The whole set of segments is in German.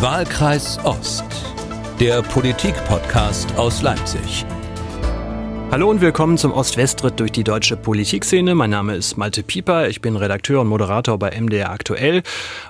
Wahlkreis Ost, der Politik-Podcast aus Leipzig. Hallo und willkommen zum Ost-West-Ritt durch die deutsche Politikszene. Mein Name ist Malte Pieper, ich bin Redakteur und Moderator bei MDR Aktuell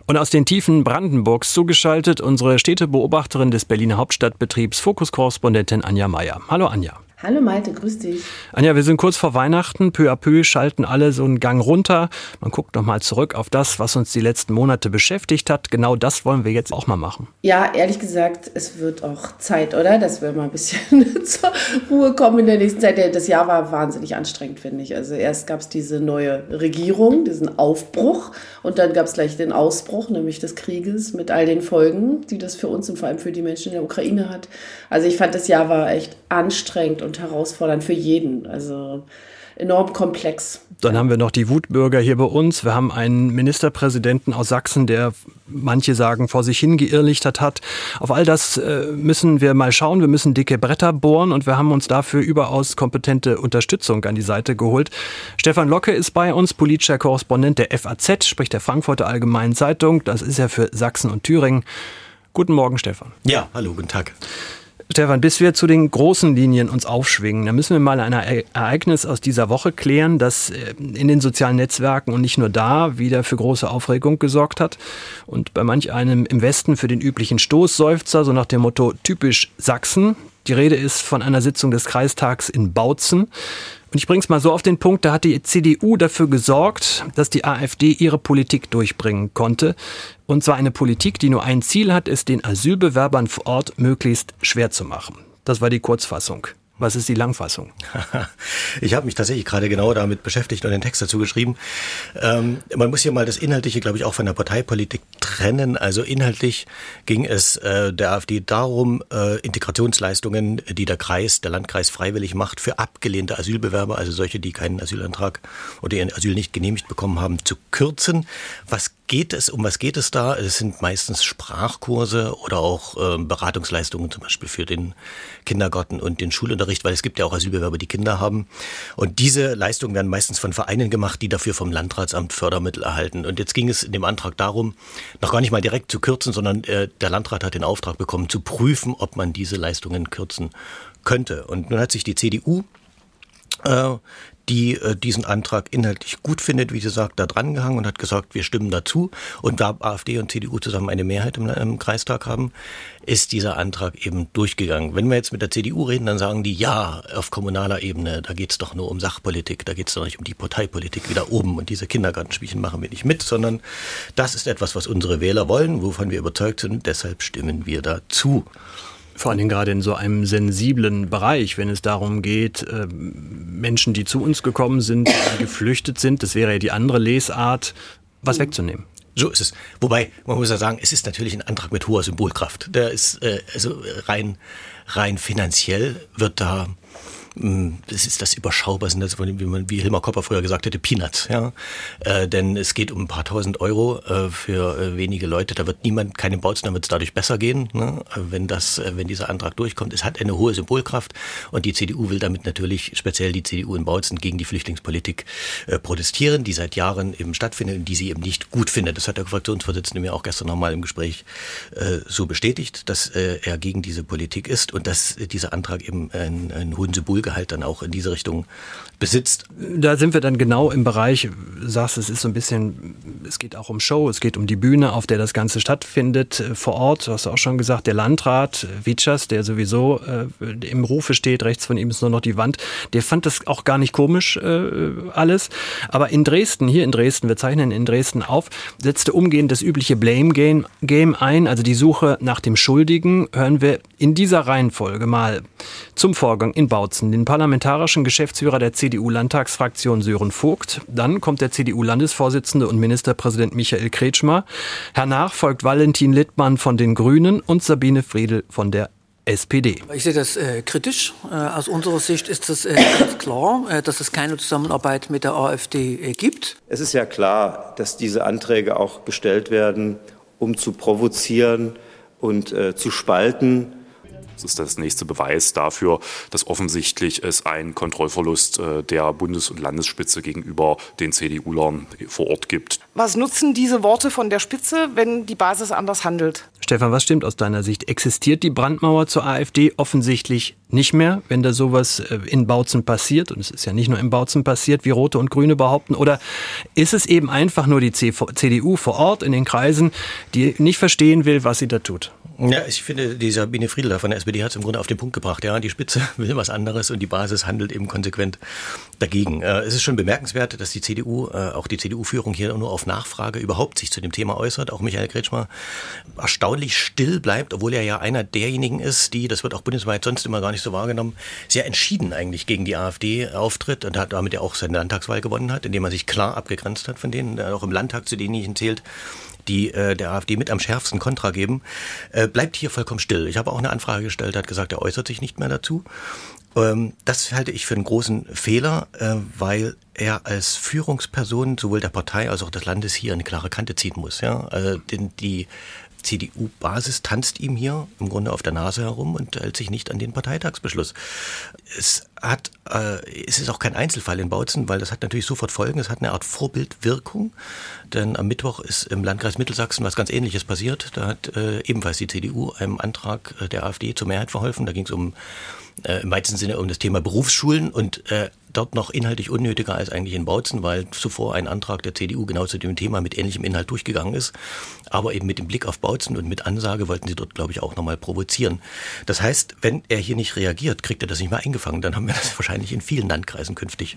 und aus den Tiefen Brandenburgs zugeschaltet unsere Städtebeobachterin des Berliner Hauptstadtbetriebs, Fokuskorrespondentin Anja Meier. Hallo Anja. Hallo Malte, grüß dich. Anja, wir sind kurz vor Weihnachten. Peu à peu schalten alle so einen Gang runter. Man guckt nochmal zurück auf das, was uns die letzten Monate beschäftigt hat. Genau das wollen wir jetzt auch mal machen. Ja, ehrlich gesagt, es wird auch Zeit, oder? Dass wir mal ein bisschen zur Ruhe kommen in der nächsten Zeit. Das Jahr war wahnsinnig anstrengend, finde ich. Also erst gab es diese neue Regierung, diesen Aufbruch und dann gab es gleich den Ausbruch, nämlich des Krieges mit all den Folgen, die das für uns und vor allem für die Menschen in der Ukraine hat. Also ich fand, das Jahr war echt anstrengend und herausfordernd für jeden. Also enorm komplex. Dann haben wir noch die Wutbürger hier bei uns. Wir haben einen Ministerpräsidenten aus Sachsen, der manche sagen vor sich hingeirrlichtert hat. Auf all das äh, müssen wir mal schauen. Wir müssen dicke Bretter bohren und wir haben uns dafür überaus kompetente Unterstützung an die Seite geholt. Stefan Locke ist bei uns, politischer Korrespondent der FAZ, sprich der Frankfurter Allgemeinen Zeitung. Das ist er für Sachsen und Thüringen. Guten Morgen, Stefan. Ja, hallo, guten Tag. Stefan, bis wir zu den großen Linien uns aufschwingen, da müssen wir mal ein Ereignis aus dieser Woche klären, das äh, in den sozialen Netzwerken und nicht nur da wieder für große Aufregung gesorgt hat und bei manch einem im Westen für den üblichen Stoßseufzer, so nach dem Motto typisch Sachsen. Die Rede ist von einer Sitzung des Kreistags in Bautzen. Und ich bringe es mal so auf den Punkt, da hat die CDU dafür gesorgt, dass die AfD ihre Politik durchbringen konnte. Und zwar eine Politik, die nur ein Ziel hat, es den Asylbewerbern vor Ort möglichst schwer zu machen. Das war die Kurzfassung. Was ist die Langfassung? ich habe mich tatsächlich gerade genau damit beschäftigt und den Text dazu geschrieben. Ähm, man muss hier mal das Inhaltliche, glaube ich, auch von der Parteipolitik trennen. Also inhaltlich ging es äh, der AfD darum, äh, Integrationsleistungen, die der Kreis, der Landkreis freiwillig macht, für abgelehnte Asylbewerber, also solche, die keinen Asylantrag oder ihren Asyl nicht genehmigt bekommen haben, zu kürzen. Was geht es, um was geht es da? Es sind meistens Sprachkurse oder auch äh, Beratungsleistungen, zum Beispiel für den Kindergarten und den Schulunterricht, weil es gibt ja auch Asylbewerber, die Kinder haben. Und diese Leistungen werden meistens von Vereinen gemacht, die dafür vom Landratsamt Fördermittel erhalten. Und jetzt ging es in dem Antrag darum, noch gar nicht mal direkt zu kürzen, sondern äh, der Landrat hat den Auftrag bekommen, zu prüfen, ob man diese Leistungen kürzen könnte. Und nun hat sich die CDU äh, die äh, diesen Antrag inhaltlich gut findet, wie sie sagt, da drangehangen und hat gesagt, wir stimmen dazu. Und da AfD und CDU zusammen eine Mehrheit im, im, Kreistag haben, ist dieser Antrag eben durchgegangen. Wenn wir jetzt mit der CDU reden, dann sagen die, ja, auf kommunaler Ebene, da geht's doch nur um Sachpolitik, da geht's doch nicht um die Parteipolitik wieder oben. Und diese Kindergartenspielchen machen wir nicht mit, sondern das ist etwas, was unsere Wähler wollen, wovon wir überzeugt sind. Deshalb stimmen wir dazu. Vor allen Dingen gerade in so einem sensiblen Bereich, wenn es darum geht, äh, Menschen, die zu uns gekommen sind, die geflüchtet sind, das wäre ja die andere Lesart, was wegzunehmen. So ist es. Wobei, man muss ja sagen, es ist natürlich ein Antrag mit hoher Symbolkraft. Der ist, äh, also rein, rein finanziell wird da das ist das überschaubar, sind das, wie, man, wie Hilmar Kopper früher gesagt hätte, Peanuts. Ja? Äh, denn es geht um ein paar tausend Euro äh, für äh, wenige Leute. Da wird niemand, keinem Bautzen, da wird es dadurch besser gehen, ne? wenn, das, äh, wenn dieser Antrag durchkommt. Es hat eine hohe Symbolkraft und die CDU will damit natürlich, speziell die CDU in Bautzen, gegen die Flüchtlingspolitik äh, protestieren, die seit Jahren eben stattfindet und die sie eben nicht gut findet. Das hat der Fraktionsvorsitzende mir auch gestern nochmal im Gespräch äh, so bestätigt, dass äh, er gegen diese Politik ist und dass äh, dieser Antrag eben einen, einen hohen Symbolgehalt Gehalt dann auch in diese Richtung besitzt. Da sind wir dann genau im Bereich, sagst, es ist so ein bisschen, es geht auch um Show, es geht um die Bühne, auf der das Ganze stattfindet äh, vor Ort. Du hast auch schon gesagt, der Landrat Witschers, der sowieso äh, im Rufe steht, rechts von ihm ist nur noch die Wand, der fand das auch gar nicht komisch äh, alles. Aber in Dresden, hier in Dresden, wir zeichnen in Dresden auf, setzte umgehend das übliche Blame Game, Game ein, also die Suche nach dem Schuldigen, hören wir in dieser Reihenfolge mal zum Vorgang in Bautzen den parlamentarischen Geschäftsführer der CDU-Landtagsfraktion Sören Vogt. Dann kommt der CDU-Landesvorsitzende und Ministerpräsident Michael Kretschmer. Hernach folgt Valentin Littmann von den Grünen und Sabine Friedel von der SPD. Ich sehe das äh, kritisch. Äh, aus unserer Sicht ist es äh, ganz klar, äh, dass es keine Zusammenarbeit mit der AfD äh, gibt. Es ist ja klar, dass diese Anträge auch gestellt werden, um zu provozieren und äh, zu spalten Das ist das nächste Beweis dafür, dass offensichtlich es einen Kontrollverlust äh, der Bundes- und Landesspitze gegenüber den CDU-Lern vor Ort gibt. Was nutzen diese Worte von der Spitze, wenn die Basis anders handelt? Stefan, was stimmt aus deiner Sicht? Existiert die Brandmauer zur AfD offensichtlich nicht mehr, wenn da sowas äh, in Bautzen passiert? Und es ist ja nicht nur in Bautzen passiert, wie Rote und Grüne behaupten. Oder ist es eben einfach nur die CDU vor Ort in den Kreisen, die nicht verstehen will, was sie da tut? Ja, ich finde, dieser Sabine Friedler von der SPD hat es im Grunde auf den Punkt gebracht. Ja, die Spitze will was anderes und die Basis handelt eben konsequent dagegen. Äh, es ist schon bemerkenswert, dass die CDU, äh, auch die CDU-Führung hier nur auf Nachfrage überhaupt sich zu dem Thema äußert. Auch Michael Kretschmer erstaunlich still bleibt, obwohl er ja einer derjenigen ist, die, das wird auch bundesweit sonst immer gar nicht so wahrgenommen, sehr entschieden eigentlich gegen die AfD auftritt und hat damit ja auch seine Landtagswahl gewonnen hat, indem er sich klar abgegrenzt hat von denen, auch im Landtag zu denjenigen zählt, die äh, der AfD mit am schärfsten Kontra geben, äh, bleibt hier vollkommen still. Ich habe auch eine Anfrage gestellt, hat gesagt, er äußert sich nicht mehr dazu. Ähm, das halte ich für einen großen Fehler, äh, weil er als Führungsperson sowohl der Partei als auch des Landes hier eine klare Kante ziehen muss. Ja? Also die CDU-Basis tanzt ihm hier im Grunde auf der Nase herum und hält sich nicht an den Parteitagsbeschluss. Es hat, äh, es ist auch kein Einzelfall in Bautzen, weil das hat natürlich sofort Folgen. Es hat eine Art Vorbildwirkung, denn am Mittwoch ist im Landkreis Mittelsachsen was ganz Ähnliches passiert. Da hat äh, ebenfalls die CDU einem Antrag äh, der AfD zur Mehrheit verholfen. Da ging es um äh, im weitesten Sinne um das Thema Berufsschulen und äh, dort noch inhaltlich unnötiger als eigentlich in Bautzen, weil zuvor ein Antrag der CDU genau zu dem Thema mit ähnlichem Inhalt durchgegangen ist. Aber eben mit dem Blick auf Bautzen und mit Ansage wollten sie dort, glaube ich, auch nochmal provozieren. Das heißt, wenn er hier nicht reagiert, kriegt er das nicht mehr eingefangen. Dann haben wir das wahrscheinlich in vielen Landkreisen künftig.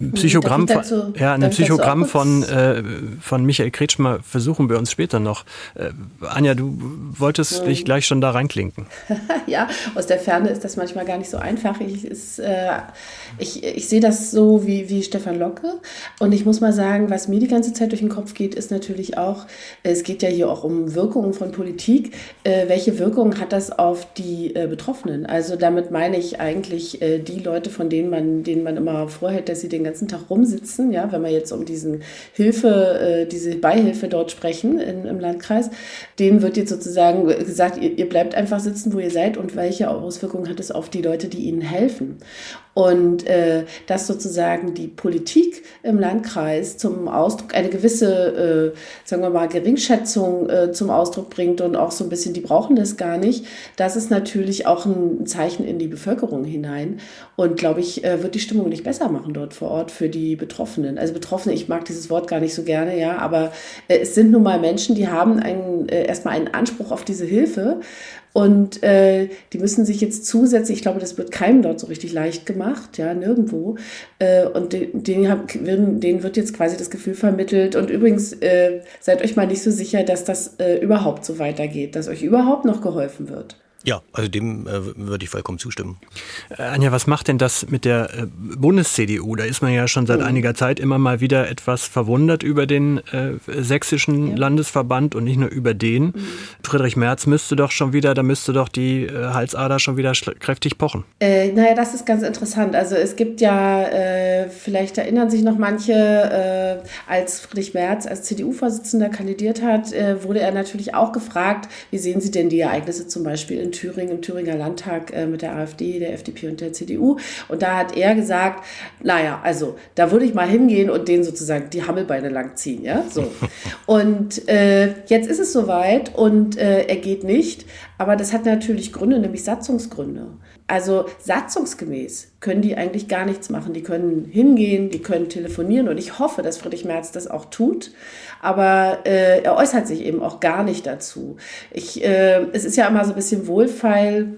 Ein Psychogramm, dazu, ja, ein Psychogramm von, äh, von Michael Kretschmer versuchen wir uns später noch. Äh, Anja, du wolltest mhm. dich gleich schon da reinklinken. ja, aus der Ferne ist das manchmal gar nicht so einfach. Ich, ist, äh, ich, ich sehe das so wie, wie Stefan Locke. Und ich muss mal sagen, was mir die ganze Zeit durch den Kopf geht, ist natürlich auch, es geht ja hier auch um Wirkungen von Politik. Äh, welche Wirkung hat das auf die äh, Betroffenen? Also damit meine ich eigentlich äh, die Leute, von denen man, denen man immer vorhält, dass sie den ganzen Tag rumsitzen, ja, wenn wir jetzt um diesen Hilfe, äh, diese Beihilfe dort sprechen in, im Landkreis, denen wird jetzt sozusagen gesagt, ihr, ihr bleibt einfach sitzen, wo ihr seid und welche Auswirkungen hat es auf die Leute, die ihnen helfen? Und äh, dass sozusagen die Politik im Landkreis zum Ausdruck eine gewisse, äh, sagen wir mal, Geringschätzung äh, zum Ausdruck bringt und auch so ein bisschen, die brauchen das gar nicht, das ist natürlich auch ein Zeichen in die Bevölkerung hinein. Und glaube ich, äh, wird die Stimmung nicht besser machen dort vor Ort für die Betroffenen. Also Betroffene, ich mag dieses Wort gar nicht so gerne, ja, aber äh, es sind nun mal Menschen, die haben einen, äh, erstmal einen Anspruch auf diese Hilfe und äh, die müssen sich jetzt zusätzlich, ich glaube, das wird keinem dort so richtig leicht gemacht, ja, nirgendwo. Äh, und denen, denen, wird jetzt quasi das Gefühl vermittelt. Und übrigens, äh, seid euch mal nicht so sicher, dass das äh, überhaupt so weitergeht, dass euch überhaupt noch geholfen wird. Ja, also dem äh, würde ich vollkommen zustimmen. Äh, Anja, was macht denn das mit der äh, Bundes-CDU? Da ist man ja schon seit oh. einiger Zeit immer mal wieder etwas verwundert über den äh, sächsischen ja. Landesverband und nicht nur über den. Mhm. Friedrich Merz müsste doch schon wieder, da müsste doch die äh, Halsader schon wieder kräftig pochen. Äh, naja, das ist ganz interessant. Also es gibt ja, äh, vielleicht erinnern sich noch manche, äh, als Friedrich Merz als CDU-Vorsitzender kandidiert hat, äh, wurde er natürlich auch gefragt, wie sehen Sie denn die Ereignisse zum Beispiel in Thüringen, im Thüringer Landtag äh, mit der AfD, der FDP und der CDU. Und da hat er gesagt, naja, also da würde ich mal hingehen und denen sozusagen die Hammelbeine langziehen, ja, so. und äh, jetzt ist es soweit und äh, er geht nicht, aber das hat natürlich Gründe, nämlich Satzungsgründe. Also satzungsgemäß können die eigentlich gar nichts machen. Die können hingehen, die können telefonieren und ich hoffe, dass Friedrich Merz das auch tut. Aber äh, er äußert sich eben auch gar nicht dazu. Ich, äh, es ist ja immer so ein bisschen wohlfeil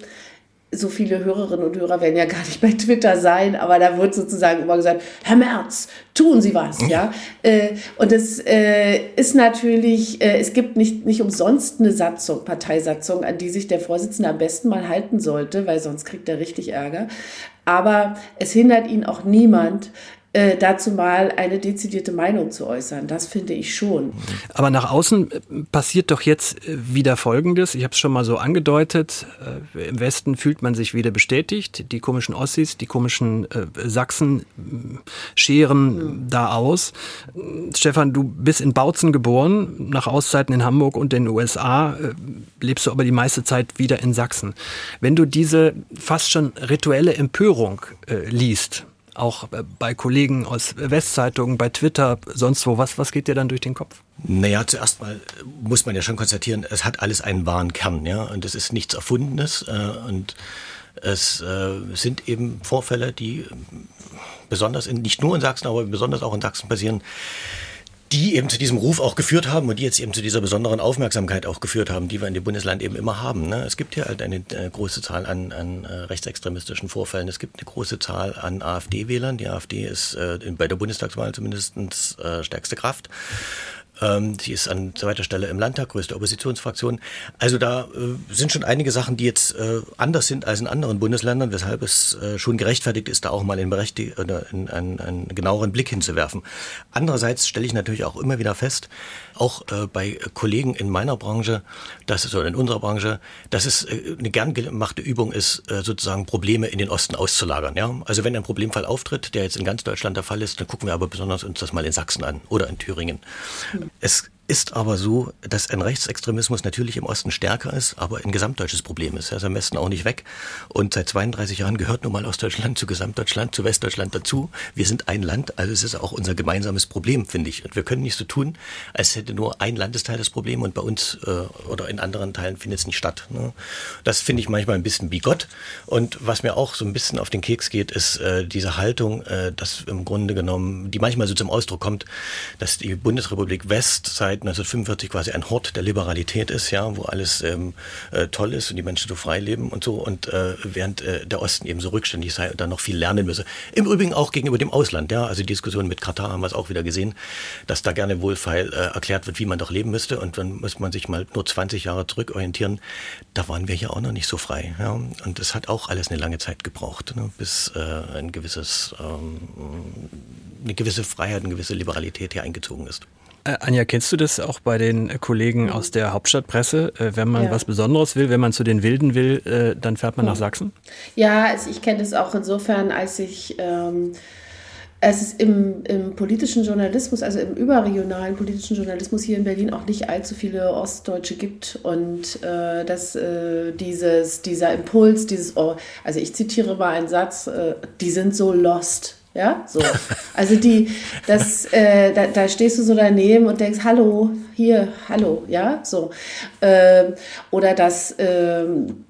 so viele Hörerinnen und Hörer werden ja gar nicht bei Twitter sein, aber da wird sozusagen immer gesagt, Herr Merz, tun Sie was, ja. Äh, und es äh, ist natürlich, äh, es gibt nicht, nicht umsonst eine Satzung, Parteisatzung, an die sich der Vorsitzende am besten mal halten sollte, weil sonst kriegt er richtig Ärger. Aber es hindert ihn auch niemand, äh, dazu mal eine dezidierte Meinung zu äußern. Das finde ich schon. Aber nach außen äh, passiert doch jetzt äh, wieder Folgendes. Ich habe es schon mal so angedeutet. Im Westen fühlt man sich wieder bestätigt. Die komischen Ossis, die komischen Sachsen scheren mhm. da aus. Stefan, du bist in Bautzen geboren, nach Auszeiten in Hamburg und den USA lebst du aber die meiste Zeit wieder in Sachsen. Wenn du diese fast schon rituelle Empörung liest, auch äh, bei Kollegen aus Westzeitungen, bei Twitter, sonst wo, was, was geht dir dann durch den Kopf? Naja, zuerst mal muss man ja schon konstatieren, es hat alles einen wahren Kern, ja, und es ist nichts Erfundenes äh, und es äh, sind eben Vorfälle, die besonders in, nicht nur in Sachsen, aber besonders auch in Sachsen passieren, die eben zu diesem Ruf auch geführt haben und die jetzt eben zu dieser besonderen Aufmerksamkeit auch geführt haben, die wir in dem Bundesland eben immer haben. Ne? Es gibt hier halt eine äh, große Zahl an, an äh, rechtsextremistischen Vorfällen. Es gibt eine große Zahl an AfD-Wählern. Die AfD ist äh, bei der Bundestagswahl zumindest äh, stärkste Kraft. Ähm, sie ist an zweiter Stelle im Landtag, größte Oppositionsfraktion. Also da äh, sind schon einige Sachen, die jetzt äh, anders sind als in anderen Bundesländern, weshalb es äh, schon gerechtfertigt ist, da auch mal in, in einen, einen genaueren Blick hinzuwerfen. Andererseits stelle ich natürlich auch immer wieder fest, auch bei Kollegen in meiner Branche, das ist, oder in unserer Branche, dass es eine gern gemachte Übung ist, sozusagen Probleme in den Osten auszulagern. Ja? Also wenn ein Problemfall auftritt, der jetzt in ganz Deutschland der Fall ist, dann gucken wir aber besonders uns das mal in Sachsen an oder in Thüringen. Es ist aber so, dass ein Rechtsextremismus natürlich im Osten stärker ist, aber ein gesamtdeutsches Problem ist. Er ist am besten auch nicht weg. Und seit 32 Jahren gehört nun mal Ostdeutschland zu Gesamtdeutschland, zu Westdeutschland dazu. Wir sind ein Land, also es ist auch unser gemeinsames Problem, finde ich. Und wir können nicht so tun, als hätte nur ein Landesteil das Problem und bei uns äh, oder in anderen Teilen findet es nicht statt. Ne? Das finde ich manchmal ein bisschen bigott. Und was mir auch so ein bisschen auf den Keks geht, ist äh, diese Haltung, äh, dass im Grunde genommen, die manchmal so zum Ausdruck kommt, dass die Bundesrepublik West seit seit 1945 quasi ein Hort der Liberalität ist, ja, wo alles ähm, äh, toll ist und die Menschen so frei leben und so und äh, während äh, der Osten eben so rückständig sei und dann noch viel lernen müsse. Im Übrigen auch gegenüber dem Ausland, ja, also die Diskussion mit Katar haben wir es auch wieder gesehen, dass da gerne wohlfeil äh, erklärt wird, wie man doch leben müsste und dann muss man sich mal nur 20 Jahre zurückorientieren. Da waren wir hier auch noch nicht so frei, ja, und es hat auch alles eine lange Zeit gebraucht, ne, bis äh, ein gewisses ähm, eine gewisse Freiheit, eine gewisse Liberalität hier eingezogen ist. Äh, Anja, kennst du das auch bei den Kollegen mhm. aus der Hauptstadtpresse? Äh, wenn man ja. was Besonderes will, wenn man zu den Wilden will, äh, dann fährt man mhm. nach Sachsen? Ja, also ich kenne das auch insofern, als ich ähm, es ist im, im, politischen Journalismus, also im überregionalen politischen Journalismus hier in Berlin auch nicht allzu viele Ostdeutsche gibt und äh, dass äh, dieses, dieser Impuls, dieses, oh, also ich zitiere mal einen Satz, äh, die sind so lost. Ja, so. Also die, das, äh, da, da, stehst du so daneben und denkst, hallo, hier, hallo, ja, so. Ähm, oder dass ähm,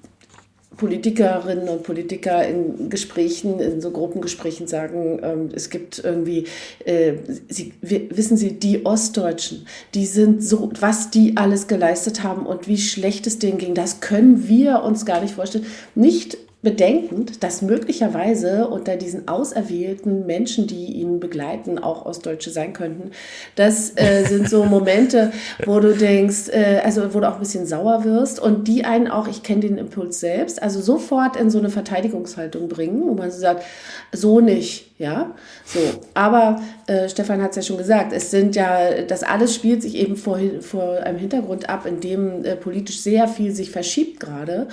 Politikerinnen und Politiker in Gesprächen, in so Gruppengesprächen sagen, ähm, es gibt irgendwie, äh, sie, wissen Sie, die Ostdeutschen, die sind so, was die alles geleistet haben und wie schlecht es denen ging, das können wir uns gar nicht vorstellen. Nicht bedenkend, dass möglicherweise unter diesen auserwählten Menschen, die ihn begleiten, auch Ostdeutsche sein könnten. Das äh, sind so Momente, wo du denkst, äh, also wo du auch ein bisschen sauer wirst und die einen auch, ich kenne den Impuls selbst, also sofort in so eine Verteidigungshaltung bringen, wo man so sagt, so nicht, ja, so. Aber äh, Stefan hat es ja schon gesagt, es sind ja, das alles spielt sich eben vor, vor einem Hintergrund ab, in dem äh, politisch sehr viel sich verschiebt gerade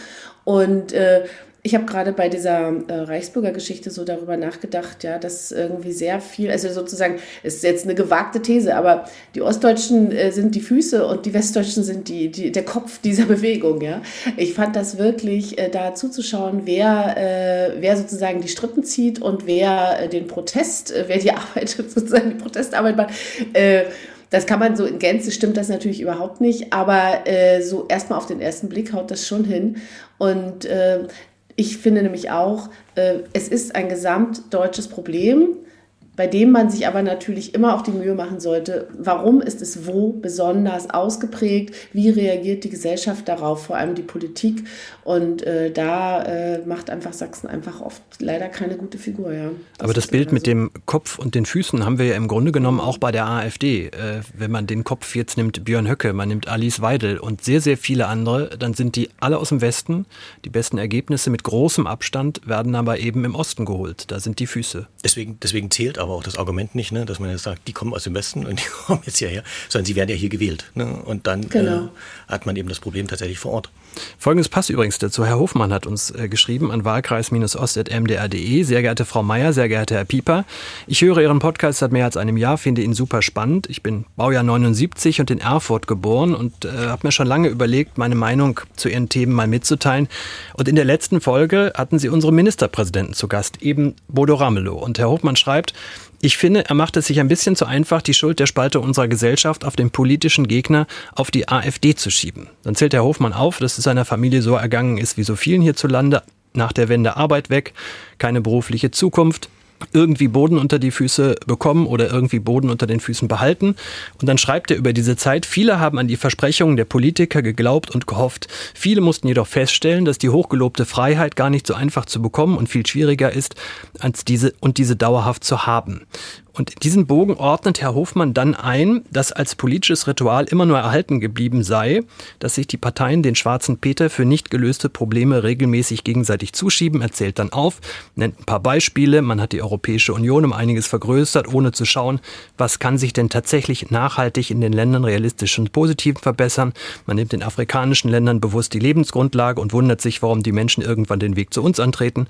und äh, ich habe gerade bei dieser äh, Reichsbürgergeschichte so darüber nachgedacht, ja, dass irgendwie sehr viel, also sozusagen, ist jetzt eine gewagte These, aber die Ostdeutschen äh, sind die Füße und die Westdeutschen sind die, die, der Kopf dieser Bewegung, ja. Ich fand das wirklich, äh, da zuzuschauen, wer, äh, wer sozusagen die Strippen zieht und wer äh, den Protest, äh, wer die Arbeit, sozusagen die Protestarbeit macht, das kann man so in Gänze stimmt das natürlich überhaupt nicht, aber äh, so erstmal auf den ersten Blick haut das schon hin. Und äh, ich finde nämlich auch, äh, es ist ein gesamtdeutsches Problem bei dem man sich aber natürlich immer auch die Mühe machen sollte, warum ist es wo besonders ausgeprägt, wie reagiert die Gesellschaft darauf, vor allem die Politik. Und äh, da äh, macht einfach Sachsen einfach oft leider keine gute Figur. Ja. Das aber das Bild mit so. dem Kopf und den Füßen haben wir ja im Grunde genommen auch bei der AfD. Äh, wenn man den Kopf jetzt nimmt, Björn Höcke, man nimmt Alice Weidel und sehr, sehr viele andere, dann sind die alle aus dem Westen. Die besten Ergebnisse mit großem Abstand werden aber eben im Osten geholt. Da sind die Füße. Deswegen, deswegen zählt auch aber auch das Argument nicht, ne, dass man jetzt sagt, die kommen aus dem Westen und die kommen jetzt hierher, sondern sie werden ja hier gewählt. Ne? Und dann genau. äh, hat man eben das Problem tatsächlich vor Ort. Folgendes passt übrigens dazu. Herr Hofmann hat uns äh, geschrieben an wahlkreis-ost.mdr.de. Sehr geehrte Frau Meier, sehr geehrter Herr Pieper, ich höre Ihren Podcast seit mehr als einem Jahr, finde ihn super spannend. Ich bin Baujahr 79 und in Erfurt geboren und äh, habe mir schon lange überlegt, meine Meinung zu Ihren Themen mal mitzuteilen. Und in der letzten Folge hatten Sie unsere Ministerpräsidenten zu Gast, eben Bodo Ramelow. Und Herr Hofmann schreibt, ich finde, er macht es sich ein bisschen zu einfach, die Schuld der Spalte unserer Gesellschaft auf den politischen Gegner, auf die AfD zu schieben. Dann zählt Herr Hofmann auf, dass es seiner Familie so ergangen ist wie so vielen hierzulande. Nach der Wende Arbeit weg, keine berufliche Zukunft, irgendwie Boden unter die Füße bekommen oder irgendwie Boden unter den Füßen behalten. Und dann schreibt er über diese Zeit, viele haben an die Versprechungen der Politiker geglaubt und gehofft. Viele mussten jedoch feststellen, dass die hochgelobte Freiheit gar nicht so einfach zu bekommen und viel schwieriger ist, als diese und diese dauerhaft zu haben. Und diesen Bogen ordnet Herr Hofmann dann ein, dass als politisches Ritual immer nur erhalten geblieben sei, dass sich die Parteien den schwarzen Peter für nicht gelöste Probleme regelmäßig gegenseitig zuschieben, erzählt dann auf, nennt ein paar Beispiele. Man hat die Europäische Union um einiges vergrößert, ohne zu schauen, was kann sich denn tatsächlich nachhaltig in den Ländern realistisch und positiv verbessern. Man nimmt den afrikanischen Ländern bewusst die Lebensgrundlage und wundert sich, warum die Menschen irgendwann den Weg zu uns antreten.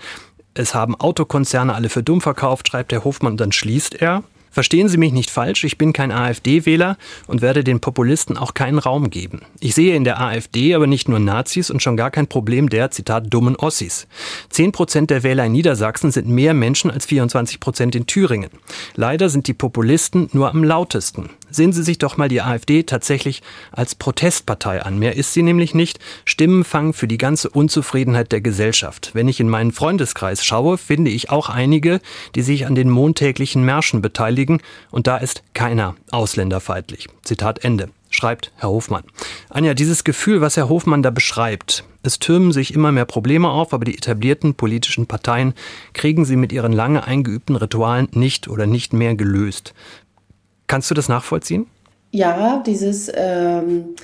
Es haben Autokonzerne alle für dumm verkauft, schreibt der Hofmann und dann schließt er. Verstehen Sie mich nicht falsch, ich bin kein AfD-Wähler und werde den Populisten auch keinen Raum geben. Ich sehe in der AfD aber nicht nur Nazis und schon gar kein Problem der, Zitat, dummen Ossis. Zehn Prozent der Wähler in Niedersachsen sind mehr Menschen als 24 Prozent in Thüringen. Leider sind die Populisten nur am lautesten. Sehen Sie sich doch mal die AfD tatsächlich als Protestpartei an. Mehr ist sie nämlich nicht. Stimmenfang für die ganze Unzufriedenheit der Gesellschaft. Wenn ich in meinen Freundeskreis schaue, finde ich auch einige, die sich an den montäglichen Märschen beteiligen. Und da ist keiner ausländerfeindlich. Zitat Ende. Schreibt Herr Hofmann. Anja, dieses Gefühl, was Herr Hofmann da beschreibt, es türmen sich immer mehr Probleme auf, aber die etablierten politischen Parteien kriegen sie mit ihren lange eingeübten Ritualen nicht oder nicht mehr gelöst. Kannst du das nachvollziehen? Ja, dieses, ähm,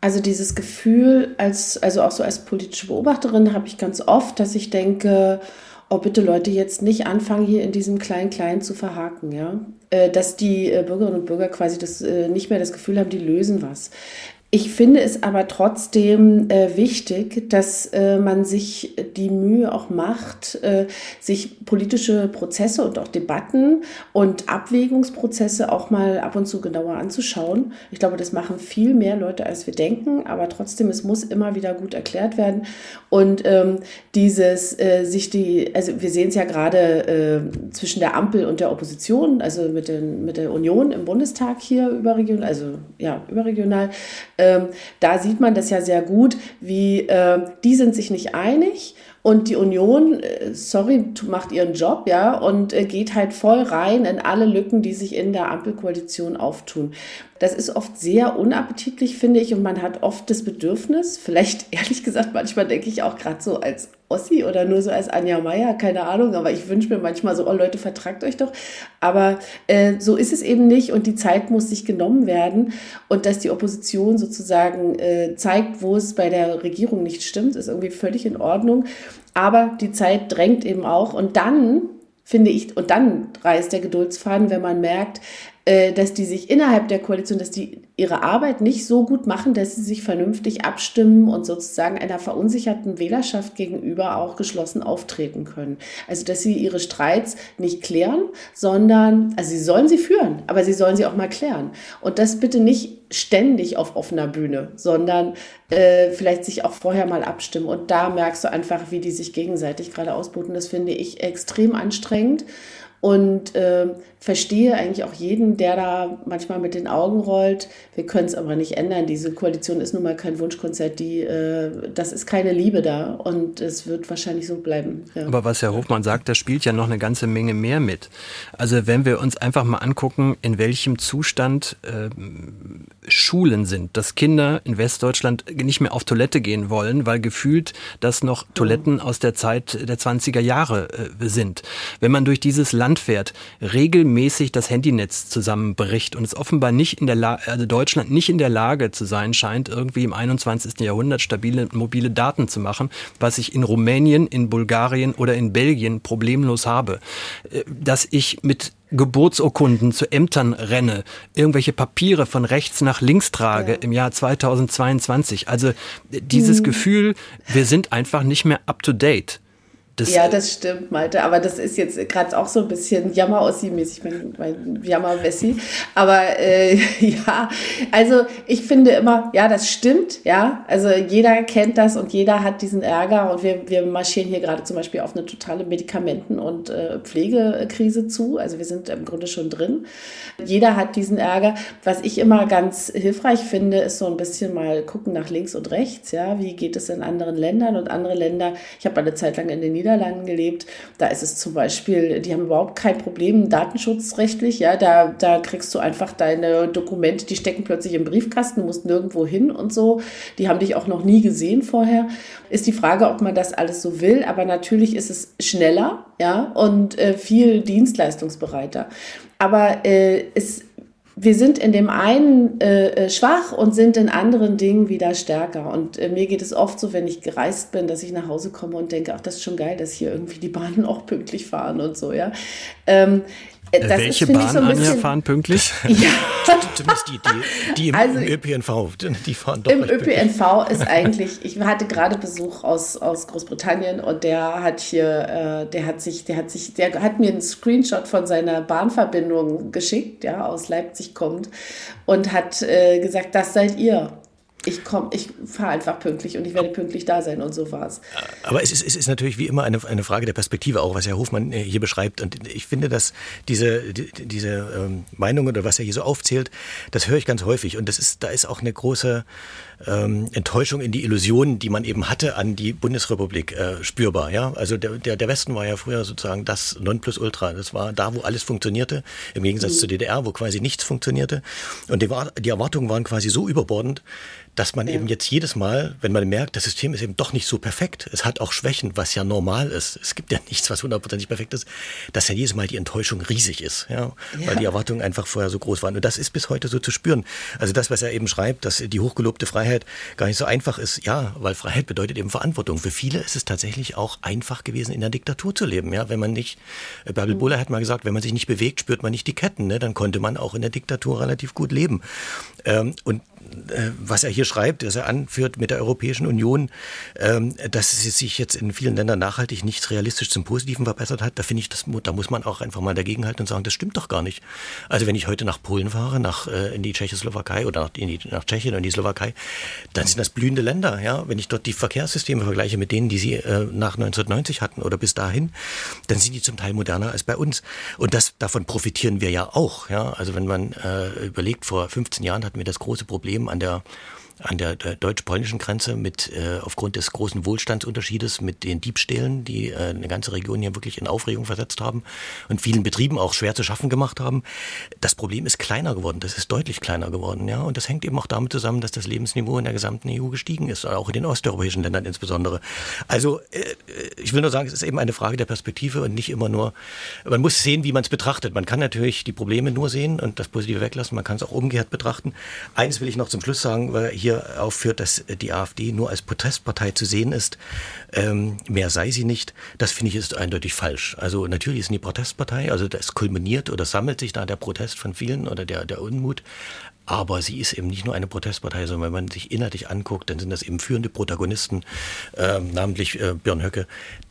also dieses Gefühl, als, also auch so als politische Beobachterin habe ich ganz oft, dass ich denke, oh bitte Leute, jetzt nicht anfangen, hier in diesem Klein-Klein zu verhaken, ja. Äh, dass die äh, Bürgerinnen und Bürger quasi das, äh, nicht mehr das Gefühl haben, die lösen was. Ich finde es aber trotzdem äh, wichtig, dass äh, man sich die Mühe auch macht, äh, sich politische Prozesse und auch Debatten und Abwägungsprozesse auch mal ab und zu genauer anzuschauen. Ich glaube, das machen viel mehr Leute, als wir denken, aber trotzdem, es muss immer wieder gut erklärt werden. Und ähm, dieses äh, sich die, also wir sehen es ja gerade äh, zwischen der Ampel und der Opposition, also mit, den, mit der Union im Bundestag hier überregional, also ja, überregional ähm, da sieht man das ja sehr gut, wie äh, die sind sich nicht einig und die Union, äh, sorry, macht ihren Job, ja, und äh, geht halt voll rein in alle Lücken, die sich in der Ampelkoalition auftun. Das ist oft sehr unappetitlich, finde ich, und man hat oft das Bedürfnis, vielleicht ehrlich gesagt, manchmal denke ich auch gerade so als Ossi oder nur so als Anja Meier, keine Ahnung, aber ich wünsche mir manchmal so, oh Leute, vertragt euch doch. Aber äh, so ist es eben nicht und die Zeit muss sich genommen werden und dass die Opposition sozusagen äh, zeigt, wo es bei der Regierung nicht stimmt, ist irgendwie völlig in Ordnung. Aber die Zeit drängt eben auch und dann finde ich, und dann reißt der Geduldsfaden, wenn man merkt, dass die sich innerhalb der Koalition, dass die ihre Arbeit nicht so gut machen, dass sie sich vernünftig abstimmen und sozusagen einer verunsicherten Wählerschaft gegenüber auch geschlossen auftreten können. Also dass sie ihre Streits nicht klären, sondern, also sie sollen sie führen, aber sie sollen sie auch mal klären. Und das bitte nicht ständig auf offener Bühne, sondern äh, vielleicht sich auch vorher mal abstimmen. Und da merkst du einfach, wie die sich gegenseitig gerade ausboten. Das finde ich extrem anstrengend und äh, verstehe eigentlich auch jeden, der da manchmal mit den Augen rollt. Wir können es aber nicht ändern. Diese Koalition ist nun mal kein Wunschkonzert. Die, äh, das ist keine Liebe da und es wird wahrscheinlich so bleiben. Ja. Aber was Herr Hofmann sagt, da spielt ja noch eine ganze Menge mehr mit. Also wenn wir uns einfach mal angucken, in welchem Zustand äh, Schulen sind, dass Kinder in Westdeutschland nicht mehr auf Toilette gehen wollen, weil gefühlt das noch Toiletten aus der Zeit der 20er Jahre äh, sind. Wenn man durch dieses Land fährt, regelmäßig das Handynetz zusammenbricht und es offenbar nicht in der Lage, also Deutschland nicht in der Lage zu sein scheint, irgendwie im 21. Jahrhundert stabile mobile Daten zu machen, was ich in Rumänien, in Bulgarien oder in Belgien problemlos habe. Äh, dass ich mit Geburtsurkunden zu Ämtern renne, irgendwelche Papiere von rechts nach links trage ja. im Jahr 2022. Also dieses mhm. Gefühl, wir sind einfach nicht mehr up to date. Das ja, das stimmt, Malte. Aber das ist jetzt gerade auch so ein bisschen Jammer-Ossi-mäßig, mein, mein Jammer-Wessi. Aber äh, ja, also ich finde immer, ja, das stimmt, ja. Also jeder kennt das und jeder hat diesen Ärger. Und wir, wir marschieren hier gerade zum Beispiel auf eine totale Medikamenten- und äh, Pflegekrise zu. Also wir sind im Grunde schon drin. Jeder hat diesen Ärger. Was ich immer ganz hilfreich finde, ist so ein bisschen mal gucken nach links und rechts. Ja, wie geht es in anderen Ländern und andere Länder? Ich habe eine Zeit lang in den Niederlanden gelebt. Da ist es zum Beispiel, die haben überhaupt kein Problem datenschutzrechtlich. Ja, da, da kriegst du einfach deine Dokumente, die stecken plötzlich im Briefkasten, musst nirgendwo hin und so. Die haben dich auch noch nie gesehen vorher. Ist die Frage, ob man das alles so will. Aber natürlich ist es schneller, ja, und äh, viel dienstleistungsbereiter. Aber äh, es wir sind in dem einen äh, äh, schwach und sind in anderen Dingen wieder stärker. Und äh, mir geht es oft so, wenn ich gereist bin, dass ich nach Hause komme und denke, ach, das ist schon geil, dass hier irgendwie die Bahnen auch pünktlich fahren und so, ja. Ähm, äh, das Welche ist, Bahn, so Anja, fahren pünktlich? Ja. Zumindest die, die, die im, also, ÖPNV, die fahren doch Im ÖPNV ist eigentlich, ich hatte gerade Besuch aus, aus Großbritannien und der hat hier, äh, der hat sich, der hat sich, der hat mir einen Screenshot von seiner Bahnverbindung geschickt, ja, aus Leipzig kommt und hat äh, gesagt, das seid ihr ich komme, ich fahre einfach pünktlich und ich werde pünktlich da sein und so war's. Aber es ist, es ist natürlich wie immer eine, eine Frage der Perspektive, auch was Herr Hofmann äh, hier beschreibt. Und ich finde, dass diese, diese ähm, Meinung oder was er hier so aufzählt, das höre ich ganz häufig. Und das ist, da ist auch eine große ähm, Enttäuschung in die Illusionen, die man eben hatte an die Bundesrepublik, äh, spürbar. Ja? Also der, der, der Westen war ja früher sozusagen das Nonplusultra. Das war da, wo alles funktionierte, im Gegensatz mhm. zur DDR, wo quasi nichts funktionierte. Und die, die Erwartungen waren quasi so überbordend, dass man ja. eben jetzt jedes Mal, wenn man merkt, das System ist eben doch nicht so perfekt, es hat auch Schwächen, was ja normal ist. Es gibt ja nichts, was hundertprozentig perfekt ist, dass ja jedes Mal die Enttäuschung riesig ist, ja, ja, weil die Erwartungen einfach vorher so groß waren. Und das ist bis heute so zu spüren. Also das, was er eben schreibt, dass die hochgelobte Freiheit gar nicht so einfach ist, ja, weil Freiheit bedeutet eben Verantwortung. Für viele ist es tatsächlich auch einfach gewesen, in der Diktatur zu leben, ja, wenn man nicht, äh, Bärbel Buller hat mal gesagt, wenn man sich nicht bewegt, spürt man nicht die Ketten, ne? dann konnte man auch in der Diktatur relativ gut leben. Ähm, und was er hier schreibt, dass er anführt mit der Europäischen Union, ähm, dass es sich jetzt in vielen Ländern nachhaltig nicht realistisch zum Positiven verbessert hat, da finde ich, das, da muss man auch einfach mal dagegenhalten und sagen, das stimmt doch gar nicht. Also wenn ich heute nach Polen fahre, nach, äh, in die Tschechoslowakei oder nach, in die, nach Tschechien und die Slowakei, dann sind das blühende Länder. Ja? Wenn ich dort die Verkehrssysteme vergleiche mit denen, die sie äh, nach 1990 hatten oder bis dahin, dann sind die zum Teil moderner als bei uns. Und das, davon profitieren wir ja auch. Ja? Also wenn man äh, überlegt, vor 15 Jahren hatten wir das große Problem, Problem an der an der, deutsch-polnischen Grenze mit äh, aufgrund des großen Wohlstandsunterschiedes mit den Diebstählen, die äh, eine ganze Region hier wirklich in Aufregung versetzt haben und vielen Betrieben auch schwer zu schaffen gemacht haben. Das Problem ist kleiner geworden, das ist deutlich kleiner geworden, ja, und das hängt eben auch damit zusammen, dass das Lebensniveau in der gesamten EU gestiegen ist, auch in den osteuropäischen Ländern insbesondere. Also äh, ich will nur sagen, es ist eben eine Frage der Perspektive und nicht immer nur. Man muss sehen, wie man es betrachtet. Man kann natürlich die Probleme nur sehen und das Positive weglassen. Man kann es auch umgekehrt betrachten. Eines will ich noch zum Schluss sagen, weil hier hier aufführt, dass die AfD nur als Protestpartei zu sehen ist, ähm, mehr sei sie nicht, das finde ich ist eindeutig falsch. Also natürlich ist sie eine Protestpartei, also das kulminiert oder sammelt sich da der Protest von vielen oder der, der Unmut, aber sie ist eben nicht nur eine Protestpartei, sondern wenn man sich inhaltlich anguckt, dann sind das eben führende Protagonisten, äh, namentlich äh, Björn Höcke,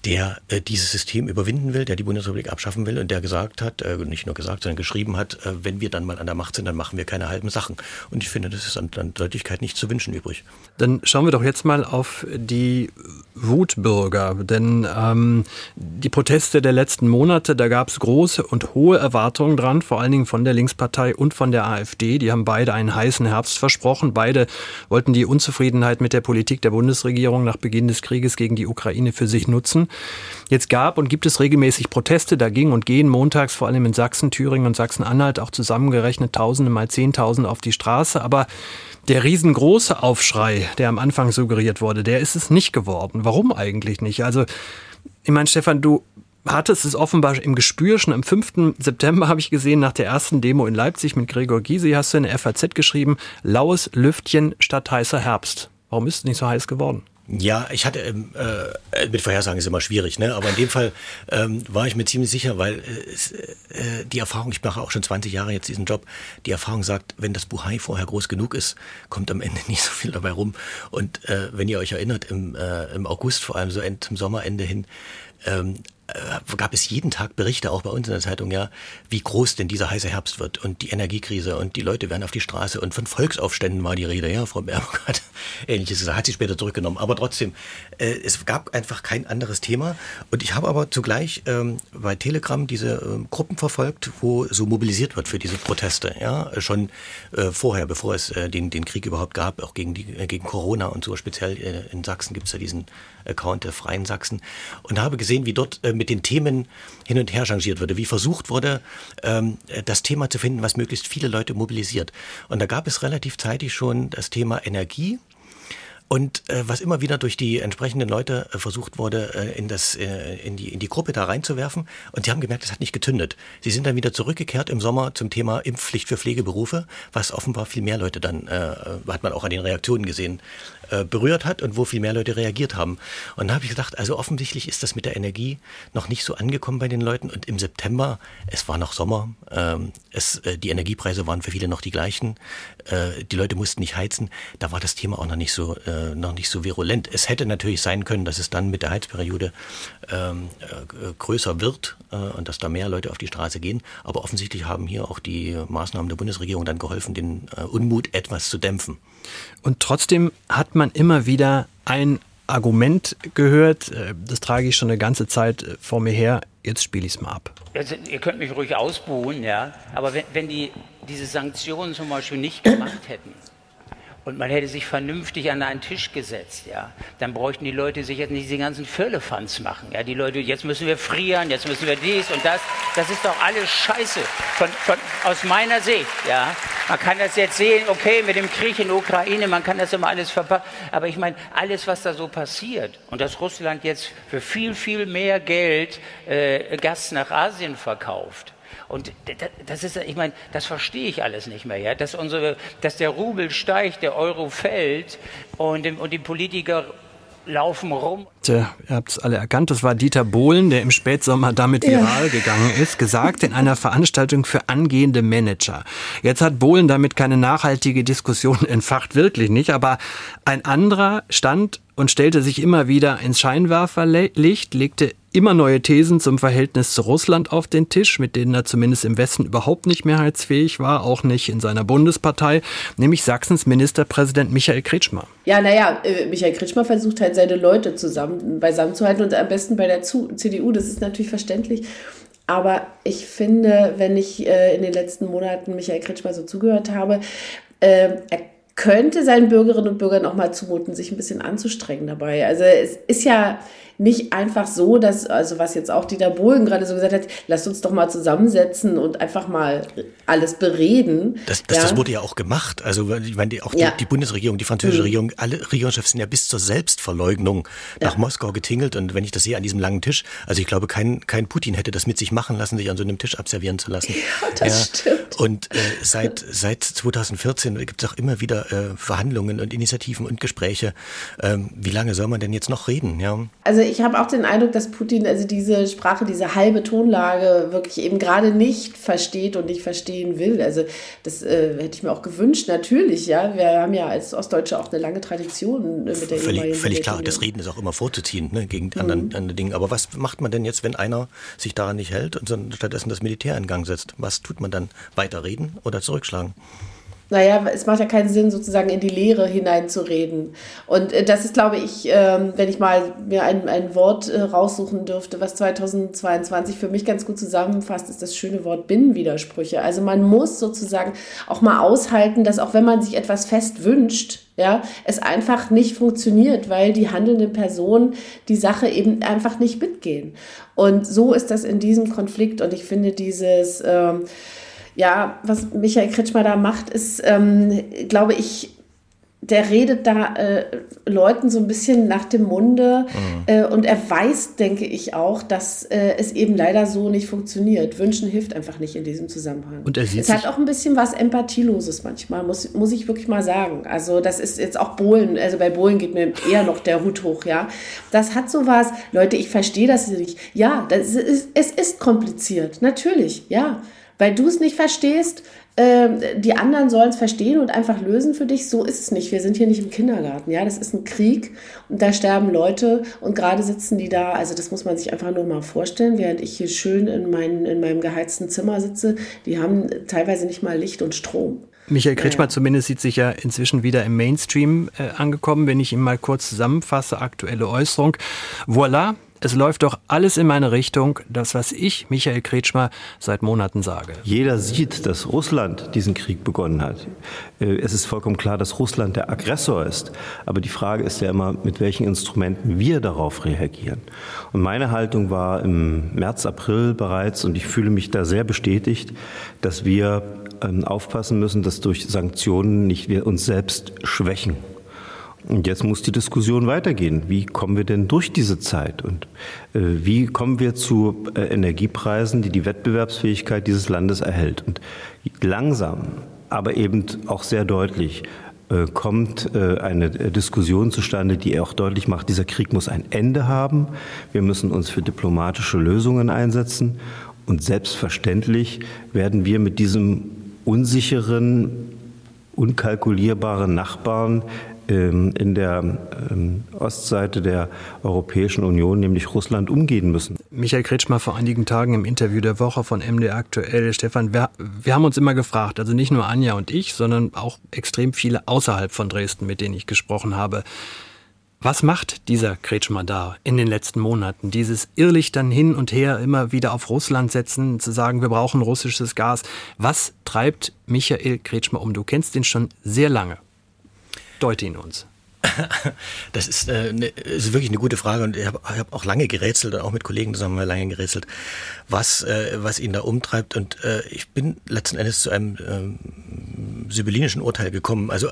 der äh, dieses System überwinden will, der die Bundesrepublik abschaffen will und der gesagt hat, äh, nicht nur gesagt, sondern geschrieben hat, äh, wenn wir dann mal an der Macht sind, dann machen wir keine halben Sachen. Und ich finde, das ist an, an Deutlichkeit nicht zu wünschen übrig. Dann schauen wir doch jetzt mal auf die Wutbürger, denn ähm, die Proteste der letzten Monate, da gab es große und hohe Erwartungen dran, vor allen Dingen von der Linkspartei und von der AfD. Die haben beide einen heißen Herbst versprochen. Beide wollten die Unzufriedenheit mit der Politik der Bundesregierung nach Beginn des Krieges gegen die Ukraine für sich nutzen. Jetzt gab und gibt es regelmäßig Proteste, da ging und gehen montags vor allem in Sachsen, Thüringen und Sachsen-Anhalt auch zusammengerechnet Tausende mal Zehntausende auf die Straße. Aber der riesengroße Aufschrei, der am Anfang suggeriert wurde, der ist es nicht geworden. Warum eigentlich nicht? Also, ich meine, Stefan, du hattest es offenbar im Gespür. Schon am 5. September habe ich gesehen, nach der ersten Demo in Leipzig mit Gregor Gysi, hast du in der FAZ geschrieben, laues Lüftchen statt heißer Herbst. Warum ist es nicht so heiß geworden? Ja, ich hatte, ähm, äh, mit Vorhersagen ist immer schwierig, ne? aber in dem Fall ähm, war ich mir ziemlich sicher, weil äh, äh, die Erfahrung, ich mache auch schon 20 Jahre jetzt diesen Job, die Erfahrung sagt, wenn das Buhai vorher groß genug ist, kommt am Ende nicht so viel dabei rum. Und äh, wenn ihr euch erinnert, im, äh, im August, vor allem so end, zum Sommerende hin, ähm, äh, gab es jeden Tag Berichte, auch bei uns in der Zeitung, ja, wie groß denn dieser heiße Herbst wird und die Energiekrise und die Leute werden auf die Straße und von Volksaufständen war die Rede, ja, Frau Baerbock hat ähnliches gesagt, hat sie später zurückgenommen, aber trotzdem, äh, es gab einfach kein anderes Thema. Und ich habe aber zugleich ähm, bei Telegram diese äh, Gruppen verfolgt, wo so mobilisiert wird für diese Proteste, ja, schon äh, vorher, bevor es äh, den, den Krieg überhaupt gab, auch gegen, die, äh, gegen Corona und so, speziell äh, in Sachsen gibt es ja diesen Account der Freien Sachsen und habe gesehen, wie dort äh, mit den Themen hin und her changiert wurde, wie versucht wurde, ähm, das Thema zu finden, was möglichst viele Leute mobilisiert. Und da gab es relativ zeitig schon das Thema Energie. Und äh, was immer wieder durch die entsprechenden Leute äh, versucht wurde, äh, in, das, äh, in, die, in die Gruppe da reinzuwerfen. Und sie haben gemerkt, es hat nicht getündet. Sie sind dann wieder zurückgekehrt im Sommer zum Thema Impfpflicht für Pflegeberufe, was offenbar viel mehr Leute dann, äh, hat man auch an den Reaktionen gesehen, äh, berührt hat und wo viel mehr Leute reagiert haben. Und da habe ich gedacht, also offensichtlich ist das mit der Energie noch nicht so angekommen bei den Leuten. Und im September, es war noch Sommer, ähm, es, äh, die Energiepreise waren für viele noch die gleichen, äh, die Leute mussten nicht heizen, da war das Thema auch noch nicht so, äh, noch nicht so virulent. Es hätte natürlich sein können, dass es dann mit der Heizperiode ähm, äh, größer wird äh, und dass da mehr Leute auf die Straße gehen. Aber offensichtlich haben hier auch die Maßnahmen der Bundesregierung dann geholfen, den äh, Unmut etwas zu dämpfen. Und trotzdem hat man immer wieder ein Argument gehört, äh, das trage ich schon eine ganze Zeit äh, vor mir her, jetzt spiele ich es mal ab. Also, ihr könnt mich ruhig ausbuhen, ja, aber wenn, wenn die diese Sanktionen zum Beispiel nicht gemacht hätten, und man hätte sich vernünftig an einen Tisch gesetzt, ja, dann bräuchten die Leute sich jetzt nicht diese ganzen Firlefanz machen. Ja, die Leute, jetzt müssen wir frieren, jetzt müssen wir dies und das. Das ist doch alles Scheiße von, von, aus meiner Sicht. Ja, man kann das jetzt sehen, okay, mit dem Krieg in Ukraine, man kann das immer alles verpassen. Aber ich meine, alles, was da so passiert und dass Russland jetzt für viel, viel mehr Geld äh, Gas nach Asien verkauft und das ist, ich meine, das verstehe ich alles nicht mehr, ja? dass, unsere, dass der Rubel steigt, der Euro fällt und, und die Politiker laufen rum. Tja, ihr habt es alle erkannt, das war Dieter Bohlen, der im Spätsommer damit viral ja. gegangen ist, gesagt in einer Veranstaltung für angehende Manager. Jetzt hat Bohlen damit keine nachhaltige Diskussion entfacht, wirklich nicht, aber ein anderer stand und stellte sich immer wieder ins Scheinwerferlicht, legte immer neue Thesen zum Verhältnis zu Russland auf den Tisch, mit denen er zumindest im Westen überhaupt nicht mehrheitsfähig war, auch nicht in seiner Bundespartei, nämlich Sachsens Ministerpräsident Michael Kretschmer. Ja, naja, äh, Michael Kretschmer versucht halt seine Leute zusammen beisammen zu halten und am besten bei der CDU, das ist natürlich verständlich. Aber ich finde, wenn ich äh, in den letzten Monaten Michael Kretschmer so zugehört habe, äh, er könnte seinen Bürgerinnen und Bürgern auch mal zumuten, sich ein bisschen anzustrengen dabei. Also es ist ja nicht einfach so, dass, also was jetzt auch Dieter Bohlen gerade so gesagt hat, lasst uns doch mal zusammensetzen und einfach mal alles bereden. Das, das, ja. das wurde ja auch gemacht. Also ich meine, die, auch die, ja. die Bundesregierung, die französische mhm. Regierung, alle Regierungschefs sind ja bis zur Selbstverleugnung nach Moskau getingelt. Und wenn ich das sehe an diesem langen Tisch, also ich glaube, kein, kein Putin hätte das mit sich machen lassen, sich an so einem Tisch abservieren zu lassen. Ja, das stimmt. Und äh, seit, seit 2014 gibt es auch immer wieder äh, Verhandlungen und Initiativen und Gespräche. Ähm, wie lange soll man denn jetzt noch reden? Ja. Also ich habe auch den Eindruck, dass Putin also diese Sprache, diese halbe Tonlage wirklich eben gerade nicht versteht und nicht verstehen will. Also das äh, hätte ich mir auch gewünscht, natürlich. Ja, wir haben ja als Ostdeutsche auch eine lange Tradition äh, mit der Völlig, völlig klar, das Reden ist auch immer vorzuziehen ne, gegen mhm. anderen, andere Dinge. Aber was macht man denn jetzt, wenn einer sich daran nicht hält und stattdessen das Militär in Gang setzt? Was tut man dann? Weiter reden oder zurückschlagen? Naja, es macht ja keinen Sinn, sozusagen in die Leere hineinzureden. Und äh, das ist, glaube ich, ähm, wenn ich mal mir ein, ein Wort äh, raussuchen dürfte, was 2022 für mich ganz gut zusammenfasst, ist das schöne Wort Binnenwidersprüche. Also man muss sozusagen auch mal aushalten, dass auch wenn man sich etwas fest wünscht, ja, es einfach nicht funktioniert, weil die handelnden Personen die Sache eben einfach nicht mitgehen. Und so ist das in diesem Konflikt. Und ich finde dieses, ähm, ja, was Michael Kretschmer da macht, ist, ähm, glaube ich, der redet da äh, Leuten so ein bisschen nach dem Munde mhm. äh, und er weiß, denke ich auch, dass äh, es eben leider so nicht funktioniert. Wünschen hilft einfach nicht in diesem Zusammenhang. Und er sieht es hat auch ein bisschen was Empathieloses manchmal, muss, muss ich wirklich mal sagen. Also das ist jetzt auch Bohlen, also bei Bohlen geht mir eher noch der Hut hoch, ja. Das hat so was, Leute, ich verstehe das nicht. Ja, das ist, es ist kompliziert, natürlich, ja. Weil du es nicht verstehst, ähm, die anderen sollen es verstehen und einfach lösen für dich. So ist es nicht. Wir sind hier nicht im Kindergarten. Ja, das ist ein Krieg und da sterben Leute und gerade sitzen die da. Also das muss man sich einfach nur mal vorstellen, während ich hier schön in, mein, in meinem geheizten Zimmer sitze. Die haben teilweise nicht mal Licht und Strom. Michael Kretschmer ja. zumindest sieht sich ja inzwischen wieder im Mainstream äh, angekommen. Wenn ich ihn mal kurz zusammenfasse, aktuelle Äußerung. Voilà, es läuft doch alles in meine Richtung, das, was ich, Michael Kretschmer, seit Monaten sage. Jeder sieht, dass Russland diesen Krieg begonnen hat. Äh, es ist vollkommen klar, dass Russland der Aggressor ist. Aber die Frage ist ja immer, mit welchen Instrumenten wir darauf reagieren. Und meine Haltung war im März, April bereits, und ich fühle mich da sehr bestätigt, dass wir ähm, aufpassen müssen, dass durch Sanktionen nicht wir uns selbst schwächen. Und jetzt muss die Diskussion weitergehen. Wie kommen wir denn durch diese Zeit? Und äh, wie kommen wir zu äh, Energiepreisen, die die Wettbewerbsfähigkeit dieses Landes erhält? Und langsam, aber eben auch sehr deutlich äh, kommt eine Diskussion zustande, die auch deutlich macht, dieser Krieg muss ein Ende haben. Wir müssen uns für diplomatische Lösungen einsetzen. Und selbstverständlich werden wir mit diesem unsicheren, unkalkulierbaren Nachbarn in der ähm, Ostseite der Europäischen Union, nämlich Russland, umgehen müssen. Michael Kretschmer vor einigen Tagen im Interview der Woche von MD aktuell. Stefan, wir, wir haben uns immer gefragt, also nicht nur Anja und ich, sondern auch extrem viele außerhalb von Dresden, mit denen ich gesprochen habe. Was macht dieser Kretschmer da in den letzten Monaten? Dieses Irrlichtern hin und her immer wieder auf Russland setzen, zu sagen, wir brauchen russisches Gas. Was treibt Michael Kretschmer um? Du kennst ihn schon sehr lange. Deute ihn uns. Das ist, äh, ne, ist wirklich eine gute Frage und ich habe hab auch lange gerätselt auch mit Kollegen zusammen lange gerätselt, was, äh, was ihn da umtreibt. Und äh, ich bin letzten Endes zu einem ähm, sibyllinischen Urteil gekommen. Also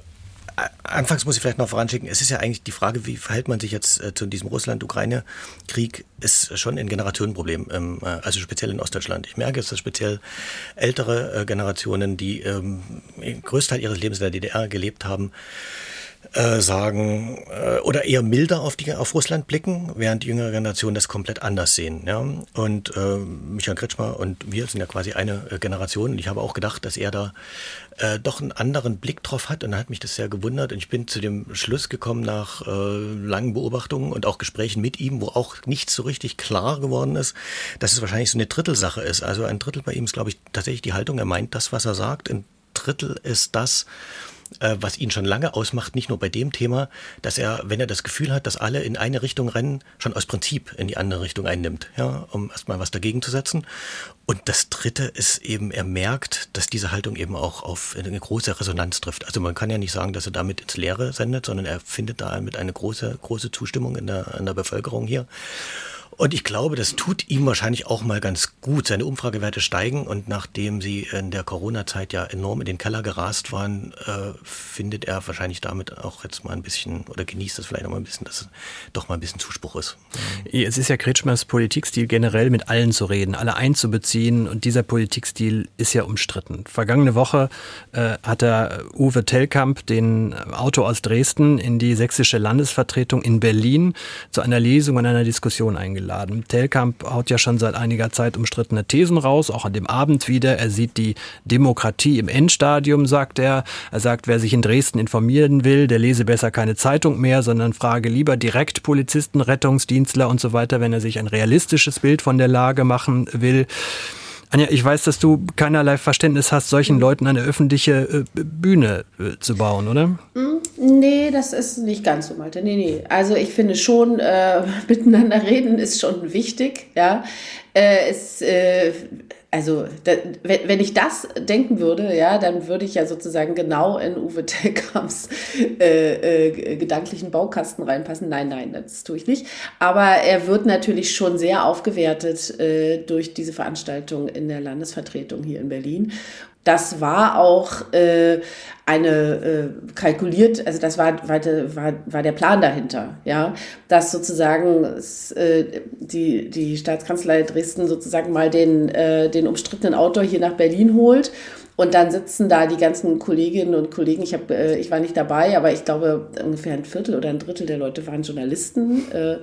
anfangs muss ich vielleicht noch voranschicken, es ist ja eigentlich die Frage, wie verhält man sich jetzt äh, zu diesem Russland-Ukraine-Krieg, ist schon ein Generationenproblem, ähm, äh, also speziell in Ostdeutschland. Ich merke, dass speziell ältere äh, Generationen, die ähm, größten Teil ihres Lebens in der DDR gelebt haben, äh, sagen äh, oder eher milder auf, die, auf Russland blicken, während die jüngere Generation das komplett anders sehen. Ja? Und äh, Michael Kretschmer und wir sind ja quasi eine äh, Generation. Und ich habe auch gedacht, dass er da äh, doch einen anderen Blick drauf hat. Und hat mich das sehr gewundert. Und ich bin zu dem Schluss gekommen nach äh, langen Beobachtungen und auch Gesprächen mit ihm, wo auch nicht so richtig klar geworden ist, dass es wahrscheinlich so eine Drittelsache ist. Also ein Drittel bei ihm ist, glaube ich, tatsächlich die Haltung. Er meint das, was er sagt. Ein Drittel ist das, was ihn schon lange ausmacht, nicht nur bei dem Thema, dass er, wenn er das Gefühl hat, dass alle in eine Richtung rennen, schon aus Prinzip in die andere Richtung einnimmt, ja, um erstmal was dagegen zu setzen. Und das Dritte ist eben, er merkt, dass diese Haltung eben auch auf eine große Resonanz trifft. Also man kann ja nicht sagen, dass er damit ins Leere sendet, sondern er findet damit eine große, große Zustimmung in der, in der Bevölkerung hier. Und ich glaube, das tut ihm wahrscheinlich auch mal ganz gut. Seine Umfragewerte steigen und nachdem sie in der Corona-Zeit ja enorm in den Keller gerast waren, äh, findet er wahrscheinlich damit auch jetzt mal ein bisschen oder genießt es vielleicht auch mal ein bisschen, dass es doch mal ein bisschen Zuspruch ist. Es ist ja Kretschmers Politikstil generell mit allen zu reden, alle einzubeziehen und dieser Politikstil ist ja umstritten. Vergangene Woche äh, hat er Uwe Tellkamp, den Autor aus Dresden, in die sächsische Landesvertretung in Berlin zu einer Lesung und einer Diskussion eingeladen eingeladen. Telkamp haut ja schon seit einiger Zeit umstrittene Thesen raus, auch an dem Abend wieder. Er sieht die Demokratie im Endstadium, sagt er. Er sagt, wer sich in Dresden informieren will, der lese besser keine Zeitung mehr, sondern frage lieber direkt Polizisten, Rettungsdienstler und so weiter, wenn er sich ein realistisches Bild von der Lage machen will. Anja, ich weiß, dass du keinerlei Verständnis hast, solchen mhm. Leuten eine öffentliche äh, Bühne äh, zu bauen, oder? Mhm. Nee, das ist nicht ganz so, Malte. Nee, nee. Also ich finde schon, äh, miteinander reden ist schon wichtig, ja. Äh, es, äh, also da, wenn ich das denken würde, ja, dann würde ich ja sozusagen genau in Uwe Telkamps äh, äh, gedanklichen Baukasten reinpassen. Nein, nein, das tue ich nicht. Aber er wird natürlich schon sehr aufgewertet äh, durch diese Veranstaltung in der Landesvertretung hier in Berlin. Das war auch äh, eine äh, kalkuliert, also das war, war, war, der Plan dahinter, ja, dass sozusagen äh, die, die Staatskanzlei Dresden sozusagen mal den, äh, den umstrittenen Autor hier nach Berlin holt und dann sitzen da die ganzen Kolleginnen und Kollegen. Ich, hab, äh, ich war nicht dabei, aber ich glaube, ungefähr ein Viertel oder ein Drittel der Leute waren Journalisten. Äh,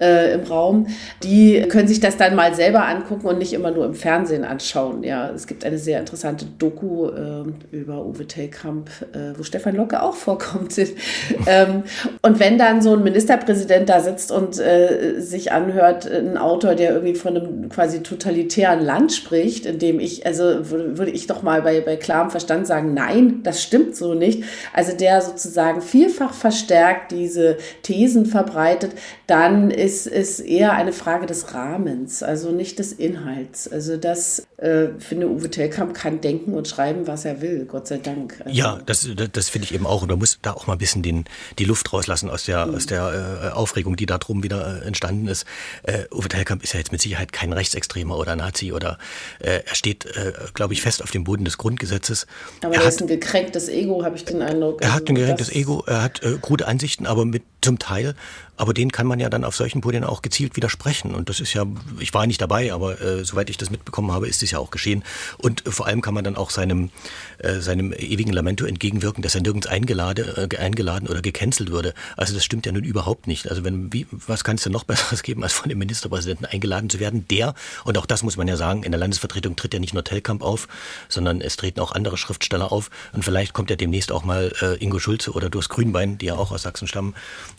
äh, im Raum, die können sich das dann mal selber angucken und nicht immer nur im Fernsehen anschauen. Ja, es gibt eine sehr interessante Doku äh, über Uwe Tellkamp, äh, wo Stefan Locke auch vorkommt. ähm, und wenn dann so ein Ministerpräsident da sitzt und äh, sich anhört, ein Autor, der irgendwie von einem quasi totalitären Land spricht, in dem ich, also würde ich doch mal bei, bei klarem Verstand sagen, nein, das stimmt so nicht. Also der sozusagen vielfach verstärkt diese Thesen verbreitet, dann ist, ist eher eine Frage des Rahmens, also nicht des Inhalts. Also das, äh, finde Uwe Tellkamp kann denken und schreiben, was er will, Gott sei Dank. Also ja, das, das finde ich eben auch. Und man muss da auch mal ein bisschen den, die Luft rauslassen aus der, mhm. aus der äh, Aufregung, die da drum wieder äh, entstanden ist. Äh, Uwe Tellkamp ist ja jetzt mit Sicherheit kein Rechtsextremer oder Nazi oder äh, er steht, äh, glaube ich, fest auf dem Boden des Grundgesetzes. Aber er, hat ein gekränktes Ego, habe ich den Eindruck. Er hat ein also gekränktes Ego, er hat äh, gute Ansichten, aber mit zum Teil aber den kann man ja dann auf solchen Podien auch gezielt widersprechen. Und das ist ja, ich war nicht dabei, aber äh, soweit ich das mitbekommen habe, ist es ja auch geschehen. Und äh, vor allem kann man dann auch seinem, äh, seinem ewigen Lamento entgegenwirken, dass er nirgends eingeladen, äh, eingeladen oder gecancelt würde. Also das stimmt ja nun überhaupt nicht. Also wenn, wie, was kann es denn noch Besseres geben, als von dem Ministerpräsidenten eingeladen zu werden? Der, und auch das muss man ja sagen, in der Landesvertretung tritt ja nicht nur Tellkamp auf, sondern es treten auch andere Schriftsteller auf. Und vielleicht kommt ja demnächst auch mal äh, Ingo Schulze oder Durst Grünbein, die ja auch aus Sachsen stammen.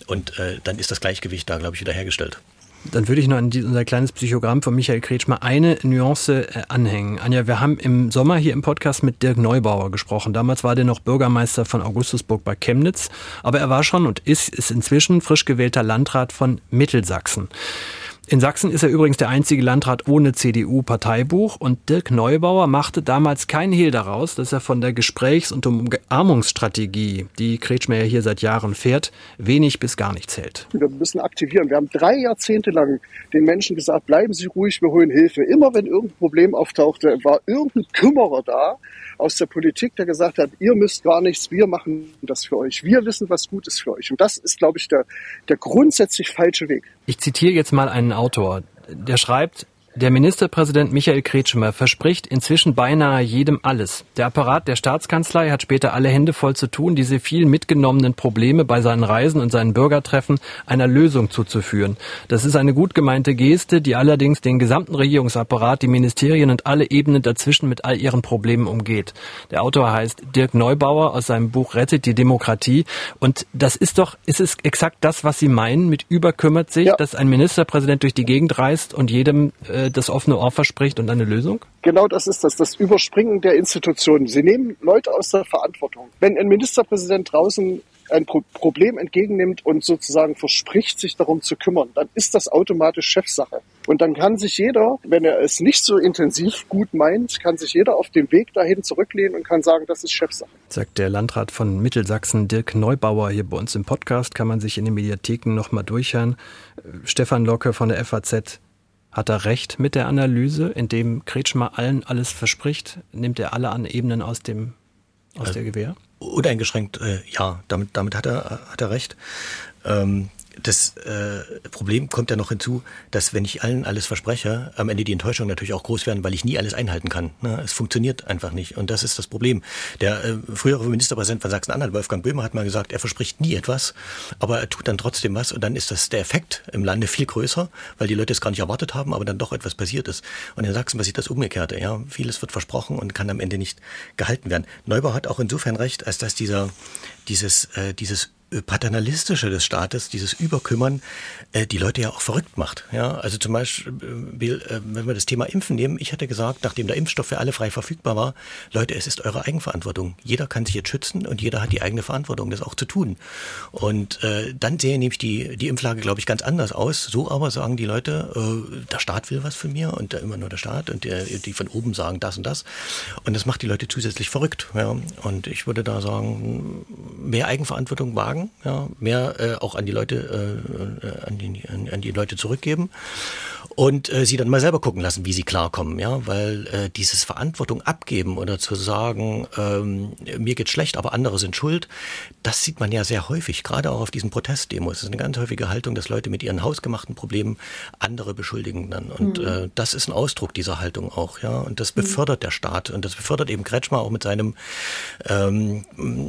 Und äh, dann ist ist das Gleichgewicht da, glaube ich, wiederhergestellt. Dann würde ich noch an unser kleines Psychogramm von Michael Kretsch mal eine Nuance äh, anhängen. Anja, wir haben im Sommer hier im Podcast mit Dirk Neubauer gesprochen. Damals war der noch Bürgermeister von Augustusburg bei Chemnitz, aber er war schon und ist, ist inzwischen frisch gewählter Landrat von Mittelsachsen. In Sachsen ist er übrigens der einzige Landrat ohne CDU-Parteibuch und Dirk Neubauer machte damals keinen Hehl daraus, dass er von der Gesprächs- und Umarmungsstrategie, die Kretschmer hier seit Jahren fährt, wenig bis gar nichts hält. Wir müssen aktivieren. Wir haben drei Jahrzehnte lang den Menschen gesagt, bleiben Sie ruhig, wir holen Hilfe. Immer wenn irgendein Problem auftauchte, war irgendein Kümmerer da, aus der Politik, der gesagt hat, ihr müsst gar nichts, wir machen das für euch. Wir wissen, was gut ist für euch. Und das ist, glaube ich, der, der grundsätzlich falsche Weg. Ich zitiere jetzt mal einen Autor, der schreibt, der Ministerpräsident Michael Kretschmer verspricht inzwischen beinahe jedem alles. Der Apparat der Staatskanzlei hat später alle Hände voll zu tun, diese viel mitgenommenen Probleme bei seinen Reisen und seinen Bürgertreffen einer Lösung zuzuführen. Das ist eine gut gemeinte Geste, die allerdings den gesamten Regierungsapparat, die Ministerien und alle Ebenen dazwischen mit all ihren Problemen umgeht. Der Autor heißt Dirk Neubauer aus seinem Buch Rettet die Demokratie. Und das ist doch, ist es exakt das, was Sie meinen mit überkümmert sich, ja. dass ein Ministerpräsident durch die Gegend reist und jedem äh, das offene Ohr verspricht und eine Lösung? Genau das ist das, das Überspringen der Institutionen. Sie nehmen Leute aus der Verantwortung. Wenn ein Ministerpräsident draußen ein Pro Problem entgegennimmt und sozusagen verspricht, sich darum zu kümmern, dann ist das automatisch Chefsache. Und dann kann sich jeder, wenn er es nicht so intensiv gut meint, kann sich jeder auf dem Weg dahin zurücklehnen und kann sagen, das ist Chefsache. Sagt der Landrat von Mittelsachsen, Dirk Neubauer, hier bei uns im Podcast, kann man sich in den Mediatheken nochmal durchhören. Stefan Locke von der FAZ hat er recht mit der Analyse, indem Kretschmer allen alles verspricht? Nimmt er alle an Ebenen aus dem aus der Gewehr? Uneingeschränkt, äh, ja, damit, damit hat, er, hat er recht. Ähm, das äh, Problem kommt ja noch hinzu, dass wenn ich allen alles verspreche, am Ende die Enttäuschung natürlich auch groß werden, weil ich nie alles einhalten kann. Ne? Es funktioniert einfach nicht und das ist das Problem. Der äh, frühere Ministerpräsident von Sachsen-Anhalt, Wolfgang Böhmer, hat mal gesagt, er verspricht nie etwas, aber er tut dann trotzdem was und dann ist das der Effekt im Lande viel größer, weil die Leute es gar nicht erwartet haben, aber dann doch etwas passiert ist. Und in Sachsen passiert das Umgekehrte. Ja? Vieles wird versprochen und kann am Ende nicht gehalten werden. Neubau hat auch insofern recht, als dass dieser dieses, äh, dieses paternalistische des Staates, dieses Überkümmern, äh, die Leute ja auch verrückt macht. Ja, also zum Beispiel, äh, wenn wir das Thema Impfen nehmen, ich hätte gesagt, nachdem der Impfstoff für alle frei verfügbar war, Leute, es ist eure Eigenverantwortung. Jeder kann sich jetzt schützen und jeder hat die eigene Verantwortung, das auch zu tun. Und äh, dann sehe nämlich die, die Impflage, glaube ich, ganz anders aus. So aber sagen die Leute, äh, der Staat will was von mir und immer nur der Staat und der, die von oben sagen das und das. Und das macht die Leute zusätzlich verrückt. Ja. Und ich würde da sagen, mehr Eigenverantwortung wagen ja, mehr äh, auch an die Leute, äh, an, die, an, an die Leute zurückgeben. Und äh, sie dann mal selber gucken lassen, wie sie klarkommen, ja, weil äh, dieses Verantwortung abgeben oder zu sagen, ähm, mir geht schlecht, aber andere sind schuld, das sieht man ja sehr häufig, gerade auch auf diesen Protestdemos. Das ist eine ganz häufige Haltung, dass Leute mit ihren hausgemachten Problemen andere beschuldigen dann und mhm. äh, das ist ein Ausdruck dieser Haltung auch, ja, und das befördert mhm. der Staat und das befördert eben Kretschmer auch mit seinem ähm,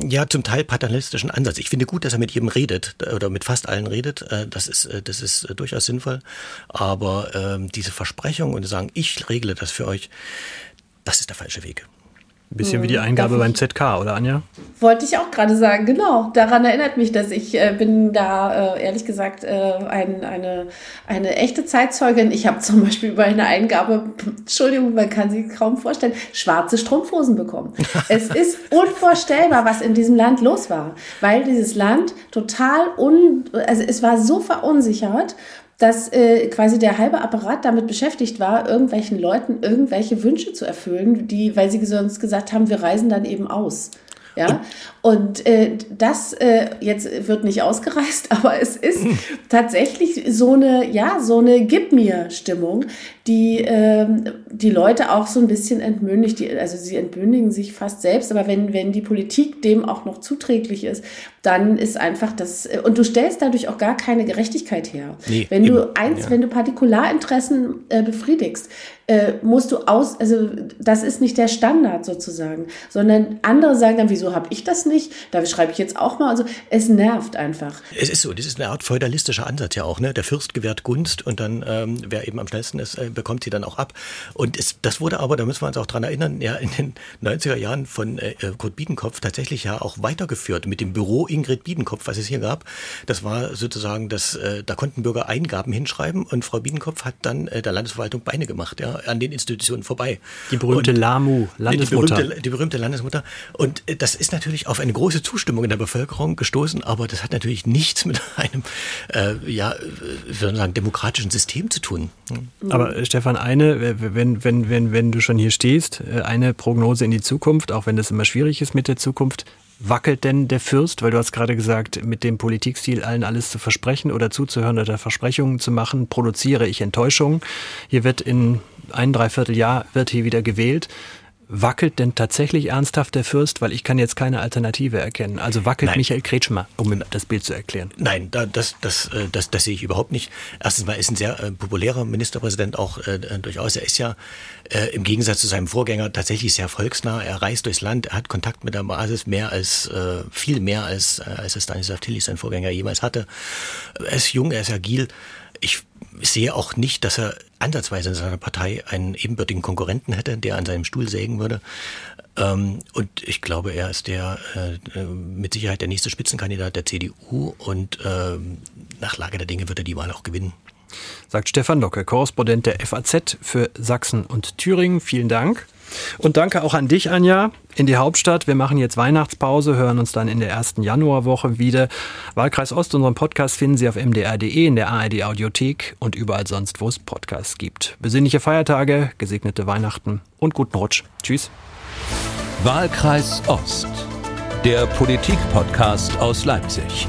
ja zum Teil paternalistischen Ansatz. Ich finde gut, dass er mit jedem redet oder mit fast allen redet. Äh, das ist äh, das ist äh, durchaus sinnvoll, aber ähm, diese Versprechung und sagen, ich regle das für euch, das ist der falsche Weg. Ein bisschen wie die hm, Eingabe beim ZK, oder Anja? Wollte ich auch gerade sagen, genau. Daran erinnert mich das. Ich äh, bin da, äh, ehrlich gesagt, äh, ein, eine, eine echte Zeitzeugin. Ich habe zum Beispiel über eine Eingabe, Entschuldigung, man kann sich kaum vorstellen, schwarze Strumpfhosen bekommen. es ist unvorstellbar, was in diesem Land los war, weil dieses Land total un, also es war so verunsichert dass äh, quasi der halbe Apparat damit beschäftigt war, irgendwelchen Leuten irgendwelche Wünsche zu erfüllen, die, weil sie sonst gesagt haben, wir reisen dann eben aus. Ja, und äh, das äh, jetzt wird nicht ausgereist, aber es ist tatsächlich so eine, ja, so eine Gib mir Stimmung, die äh, die Leute auch so ein bisschen entmündigt. Die, also sie entmündigen sich fast selbst, aber wenn, wenn die Politik dem auch noch zuträglich ist, dann ist einfach das, äh, und du stellst dadurch auch gar keine Gerechtigkeit her. Nee, wenn du eins, ja. wenn du Partikularinteressen äh, befriedigst, äh, musst du aus, also das ist nicht der Standard sozusagen, sondern andere sagen dann, wieso habe ich das nicht? Da schreibe ich jetzt auch mal. Also es nervt einfach. Es ist so, das ist eine Art feudalistischer Ansatz ja auch. Ne? Der Fürst gewährt Gunst und dann, ähm, wer eben am schnellsten ist, äh, bekommt sie dann auch ab. Und es, das wurde aber, da müssen wir uns auch dran erinnern, ja in den 90er Jahren von äh, Kurt Biedenkopf tatsächlich ja auch weitergeführt mit dem Büro Ingrid Biedenkopf, was es hier gab. Das war sozusagen, das, äh, da konnten Bürger Eingaben hinschreiben und Frau Biedenkopf hat dann äh, der Landesverwaltung Beine gemacht. Ja an den Institutionen vorbei. Die berühmte und, LAMU, Landesmutter. Die berühmte, die berühmte Landesmutter. Und äh, das ist natürlich auf eine große Zustimmung in der Bevölkerung gestoßen, aber das hat natürlich nichts mit einem, äh, ja, würde sagen, demokratischen System zu tun. Hm. Aber äh, Stefan, eine, wenn, wenn, wenn, wenn du schon hier stehst, äh, eine Prognose in die Zukunft, auch wenn das immer schwierig ist mit der Zukunft, Wackelt denn der Fürst, weil du hast gerade gesagt, mit dem Politikstil allen alles zu versprechen oder zuzuhören oder Versprechungen zu machen, produziere ich Enttäuschung. Hier wird in ein Dreivierteljahr wird hier wieder gewählt. Wackelt denn tatsächlich ernsthaft der Fürst? Weil ich kann jetzt keine Alternative erkennen. Also wackelt Nein. Michael Kretschmer, um das Bild zu erklären. Nein, da, das, das, äh, das, das sehe ich überhaupt nicht. Erstens mal ist ein sehr äh, populärer Ministerpräsident auch äh, durchaus. Er ist ja äh, im Gegensatz zu seinem Vorgänger tatsächlich sehr volksnah. Er reist durchs Land, er hat Kontakt mit der Basis mehr als, äh, viel mehr als, als es Stanislav Tillich, sein Vorgänger, jemals hatte. Er ist jung, er ist agil. Ich sehe auch nicht, dass er ansatzweise in seiner Partei einen ebenbürtigen Konkurrenten hätte, der an seinem Stuhl sägen würde. Ähm, und ich glaube, er ist der äh, mit Sicherheit der nächste Spitzenkandidat der CDU und äh, nach Lage der Dinge wird er die Wahl auch gewinnen. Sagt Stefan Locke, Korrespondent der FAZ für Sachsen und Thüringen. Vielen Dank. Und danke auch an dich, Anja, in die Hauptstadt. Wir machen jetzt Weihnachtspause, hören uns dann in der ersten Januarwoche wieder. Wahlkreis Ost, unseren Podcast finden Sie auf mdr.de, in der ARD Audiothek und überall sonst, wo es Podcasts gibt. Besinnliche Feiertage, gesegnete Weihnachten und guten Rutsch. Tschüss. Wahlkreis Ost, der Politik-Podcast aus Leipzig.